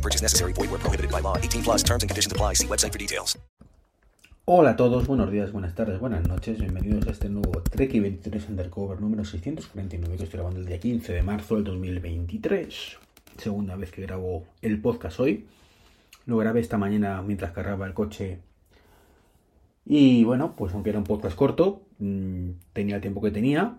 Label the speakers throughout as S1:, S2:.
S1: No purchase necessary. Void where prohibited by law. 18 plus terms and conditions apply. See website for details.
S2: Hola a todos, buenos días, buenas tardes, buenas noches. Bienvenidos a este nuevo Trek 23 Undercover número 649 que estoy grabando el día 15 de marzo del 2023. Segunda vez que grabo el podcast hoy. Lo grabé esta mañana mientras cargaba el coche. Y bueno, pues aunque era un podcast corto, mmm, tenía el tiempo que tenía.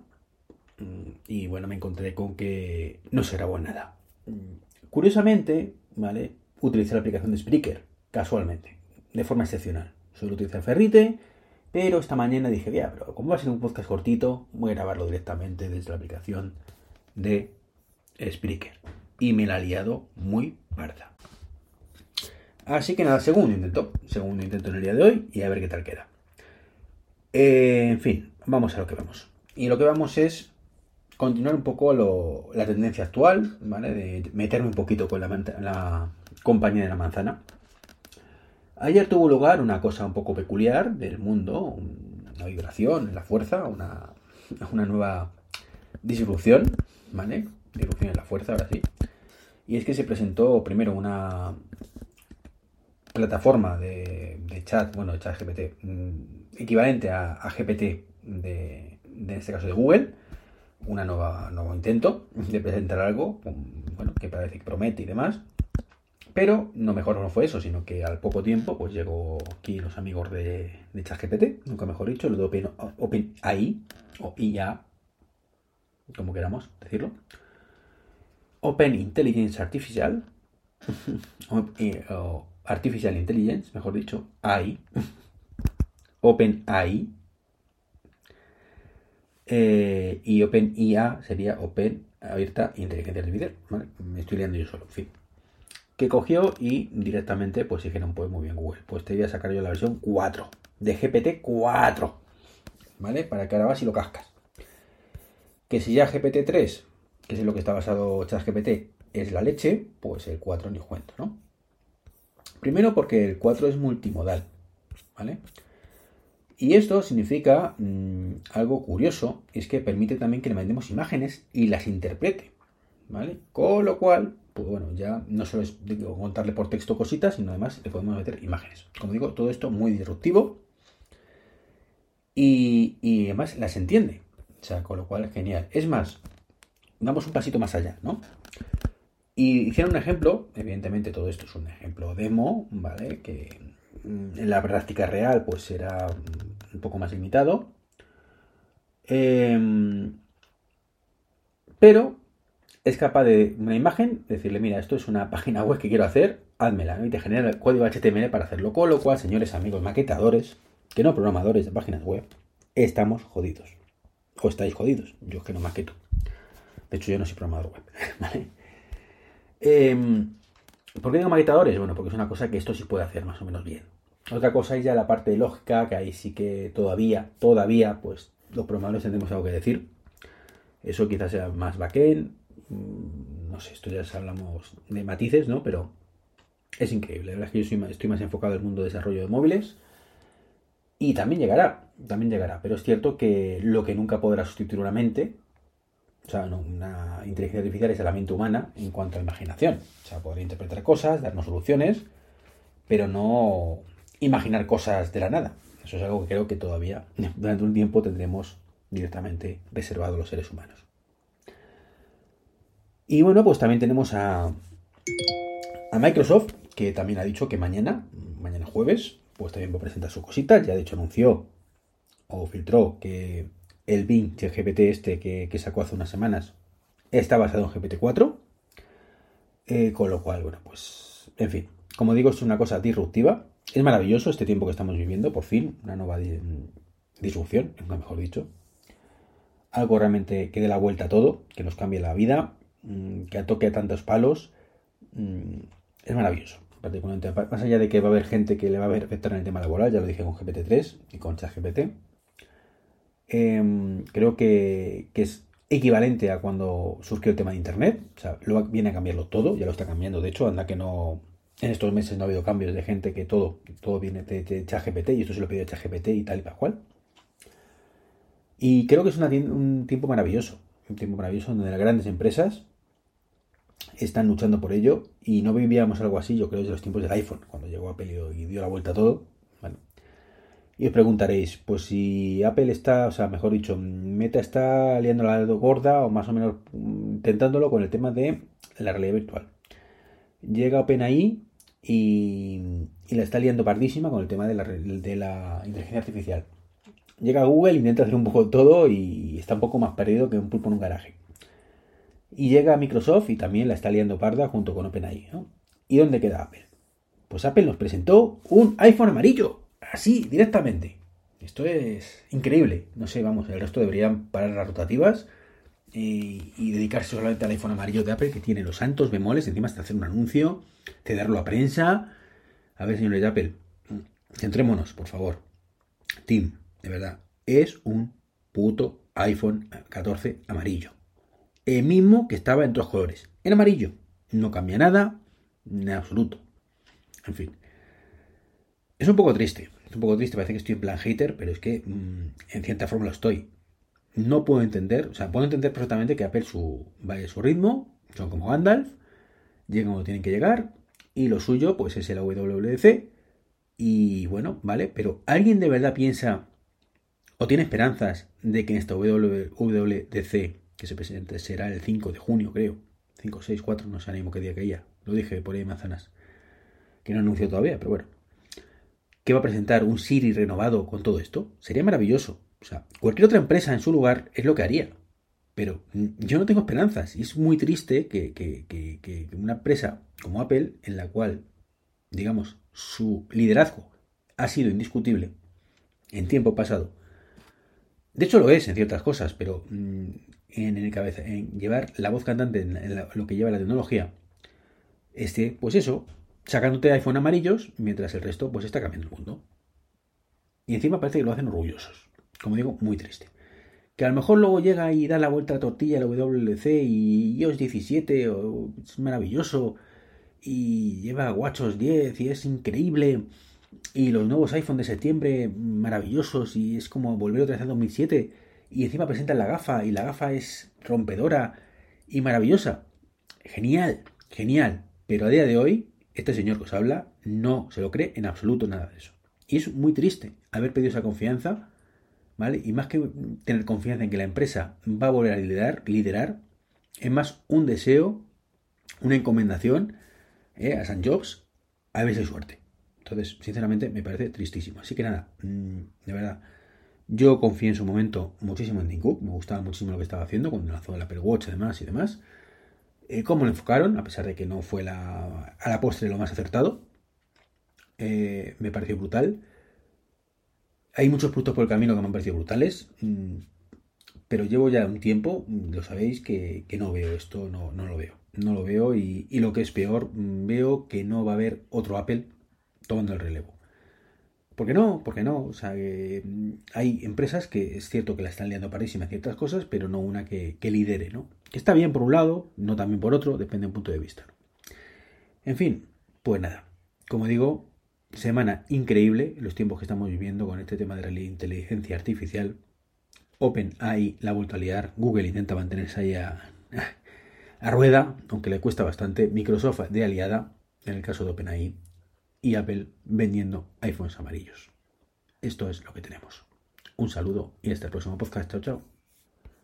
S2: Mmm, y bueno, me encontré con que no se grabó nada. Mmm, curiosamente, ¿vale? Utilicé la aplicación de Spreaker, casualmente, de forma excepcional. Solo utilicé el Ferrite, pero esta mañana dije, ya, pero como va a ser un podcast cortito, voy a grabarlo directamente desde la aplicación de Spreaker. Y me la ha liado muy parda. Así que nada, segundo intento. Segundo intento en el día de hoy y a ver qué tal queda. Eh, en fin, vamos a lo que vamos. Y lo que vamos es continuar un poco la tendencia actual, ¿vale? De meterme un poquito con la, la compañía de la manzana. Ayer tuvo lugar una cosa un poco peculiar del mundo, una vibración en la fuerza, una, una nueva disrupción, ¿vale? Disrupción en la fuerza, ahora sí. Y es que se presentó primero una plataforma de, chat, bueno, chat GPT, equivalente a, a GPT de, de, en este caso de Google, una nueva nuevo intento de presentar algo, bueno, que parece que promete y demás. Pero no mejor no fue eso, sino que al poco tiempo pues llegó aquí los amigos de, de ChatGPT, nunca mejor dicho, los de Open, OpenAI o IA, como queramos decirlo. Open Intelligence Artificial, o Artificial Intelligence, mejor dicho, AI, OpenAI, eh, y OpenIA sería Open Abierta Inteligencia Artificial, ¿vale? Me estoy liando yo solo, en fin. Que cogió y directamente, pues dijeron, pues muy bien Google, pues te voy a sacar yo la versión 4, de GPT 4, ¿vale? Para que ahora vas y lo cascas. Que si ya GPT 3, que es en lo que está basado ChatGPT, es la leche, pues el 4 ni cuento, ¿no? Primero porque el 4 es multimodal, ¿vale? Y esto significa mmm, algo curioso, es que permite también que le mandemos imágenes y las interprete, ¿vale? Con lo cual, pues bueno, ya no solo es contarle por texto cositas, sino además le podemos meter imágenes. Como digo, todo esto muy disruptivo y, y además las entiende, o sea, con lo cual es genial. Es más, damos un pasito más allá, ¿no? Y hicieron un ejemplo, evidentemente todo esto es un ejemplo demo, ¿vale? Que en la práctica real pues será un poco más limitado. Eh, pero es capaz de una imagen decirle, mira, esto es una página web que quiero hacer, házmela, y te genera el código HTML para hacerlo. Con lo cual, señores amigos maquetadores, que no programadores de páginas web, estamos jodidos. O estáis jodidos. Yo es que no maqueto. De hecho, yo no soy programador web. ¿vale? Eh, ¿Por qué digo maquetadores? Bueno, porque es una cosa que esto sí puede hacer más o menos bien. Otra cosa es ya la parte lógica, que ahí sí que todavía, todavía, pues los programadores tendremos algo que decir. Eso quizás sea más backend. No sé, esto ya hablamos de matices, ¿no? Pero es increíble. La verdad es que yo estoy más enfocado en el mundo de desarrollo de móviles. Y también llegará, también llegará. Pero es cierto que lo que nunca podrá sustituir una mente, o sea, una inteligencia artificial es la mente humana en cuanto a imaginación. O sea, podrá interpretar cosas, darnos soluciones, pero no imaginar cosas de la nada. Eso es algo que creo que todavía durante un tiempo tendremos directamente reservado los seres humanos. Y bueno, pues también tenemos a, a Microsoft, que también ha dicho que mañana, mañana jueves, pues también va a presentar su cosita. Ya de hecho anunció o filtró que el Bing el GPT este que, que, sacó hace unas semanas está basado en GPT-4. Eh, con lo cual, bueno, pues, en fin, como digo, es una cosa disruptiva. Es maravilloso este tiempo que estamos viviendo, por fin, una nueva disrupción, mejor dicho. Algo realmente que dé la vuelta a todo, que nos cambie la vida, que toque a tantos palos. Es maravilloso. particularmente. Más allá de que va a haber gente que le va a afectar en el tema laboral, ya lo dije con GPT-3 y con ChatGPT. Eh, creo que, que, es equivalente a cuando surgió el tema de Internet. O sea, lo viene a cambiarlo todo, ya lo está cambiando. De hecho, anda que no. En estos meses no ha habido cambios de gente que todo, todo viene de, ChatGPT y esto se lo pidió ChatGPT y tal y tal cual. Y creo que es un tiempo maravilloso. Un tiempo maravilloso donde las grandes empresas están luchando por ello y no vivíamos algo así, yo creo, desde los tiempos del iPhone, cuando llegó Apple y dio la vuelta a todo. Bueno. Y os preguntaréis, pues si Apple está, o sea, mejor dicho, Meta está liando la gorda o más o menos intentándolo con el tema de la realidad virtual. Llega OpenAI y, la está liando pardísima con el tema de la, inteligencia artificial. Llega Google, intenta hacer un poco todo y está un poco más perdido que un pulpo en un garaje. Y llega Microsoft y también la está liando parda junto con OpenAI. ¿no? ¿Y dónde queda Apple? Pues Apple nos presentó un iPhone amarillo. Así, directamente. Esto es increíble. No sé, vamos, el resto deberían parar las rotativas y, dedicarse solamente al iPhone amarillo de Apple que tiene los santos bemoles. Encima hasta hacer un anuncio, cederlo a prensa. A ver, señores de Apple, centrémonos, por favor. Tim, de verdad, es un puto iPhone 14 amarillo el mismo que estaba en otros colores, en amarillo. No cambia nada, en absoluto. En fin. Es un poco triste, es un poco triste, parece que estoy en plan hater, pero es que mmm, en cierta forma lo estoy. No puedo entender, o sea, puedo entender perfectamente que Apple su, vaya su ritmo, son como Gandalf, llegan cuando tienen que llegar, y lo suyo pues es el WWDC, y bueno, vale, pero ¿alguien de verdad piensa o tiene esperanzas de que en esta WWDC que se presente será el 5 de junio, creo. 5, 6, 4, no sé ánimo qué día caía. Lo dije por ahí Manzanas. Que no anunció todavía, pero bueno. ¿Qué va a presentar un Siri renovado con todo esto? Sería maravilloso. O sea, cualquier otra empresa en su lugar es lo que haría. Pero yo no tengo esperanzas. Y es muy triste que, que, una empresa como Apple, en la cual, digamos, su liderazgo ha sido indiscutible en tiempo pasado. De hecho lo es en ciertas cosas, pero mmm, en, el cabeza, en llevar la voz cantante en, lo que lleva la tecnología, este, pues eso, sacándote iPhone amarillos, mientras el resto pues está cambiando el mundo. Y encima parece que lo hacen orgullosos. Como digo, muy triste. Que a lo mejor luego llega y da la vuelta a la tortilla la WC y iOS 17 o, es maravilloso y lleva WatchOS 10 y es increíble y los nuevos iPhone de septiembre maravillosos y es como volver otra vez a 2007 y encima presentan la gafa y la gafa es rompedora y maravillosa. Genial, genial. Pero a día de hoy, este señor que os habla no se lo cree en absoluto nada de eso. Y es muy triste haber pedido esa confianza, Y más que tener confianza en que la empresa va a volver a liderar, liderar es más un deseo, una encomendación ¿eh? a San Jobs a hay suerte. Entonces, sinceramente, me parece tristísimo. Así que nada, mmm, de verdad, yo confié en su momento muchísimo en Tim me gustaba muchísimo lo que estaba haciendo cuando lanzó el Apple Watch además y demás. Eh, cómo lo enfocaron, a pesar de que no fue la, a la postre lo más acertado, eh, me pareció brutal. Hay muchos productos por el camino que me han parecido brutales, mmm, pero llevo ya un tiempo, lo sabéis, que, no veo esto, no, no, lo veo. No lo veo y, lo que es peor, veo que no va a haber otro Apple tomando el relevo. ¿Por qué no? ¿Por qué no? O sea, hay empresas que es cierto que la están liando parísima ciertas cosas, pero no una que, que, lidere, ¿no? Que está bien por un lado, no también por otro, depende de un punto de vista. En fin, pues nada. Como digo, semana increíble los tiempos que estamos viviendo con este tema de la inteligencia artificial. OpenAI la ha vuelto a liar, Google intenta mantenerse ahí a, a rueda, aunque le cuesta bastante. Microsoft de aliada, en el caso de OpenAI, y Apple vendiendo iPhones amarillos. Esto es lo que tenemos. Un saludo y hasta el próximo podcast. Chao, chao.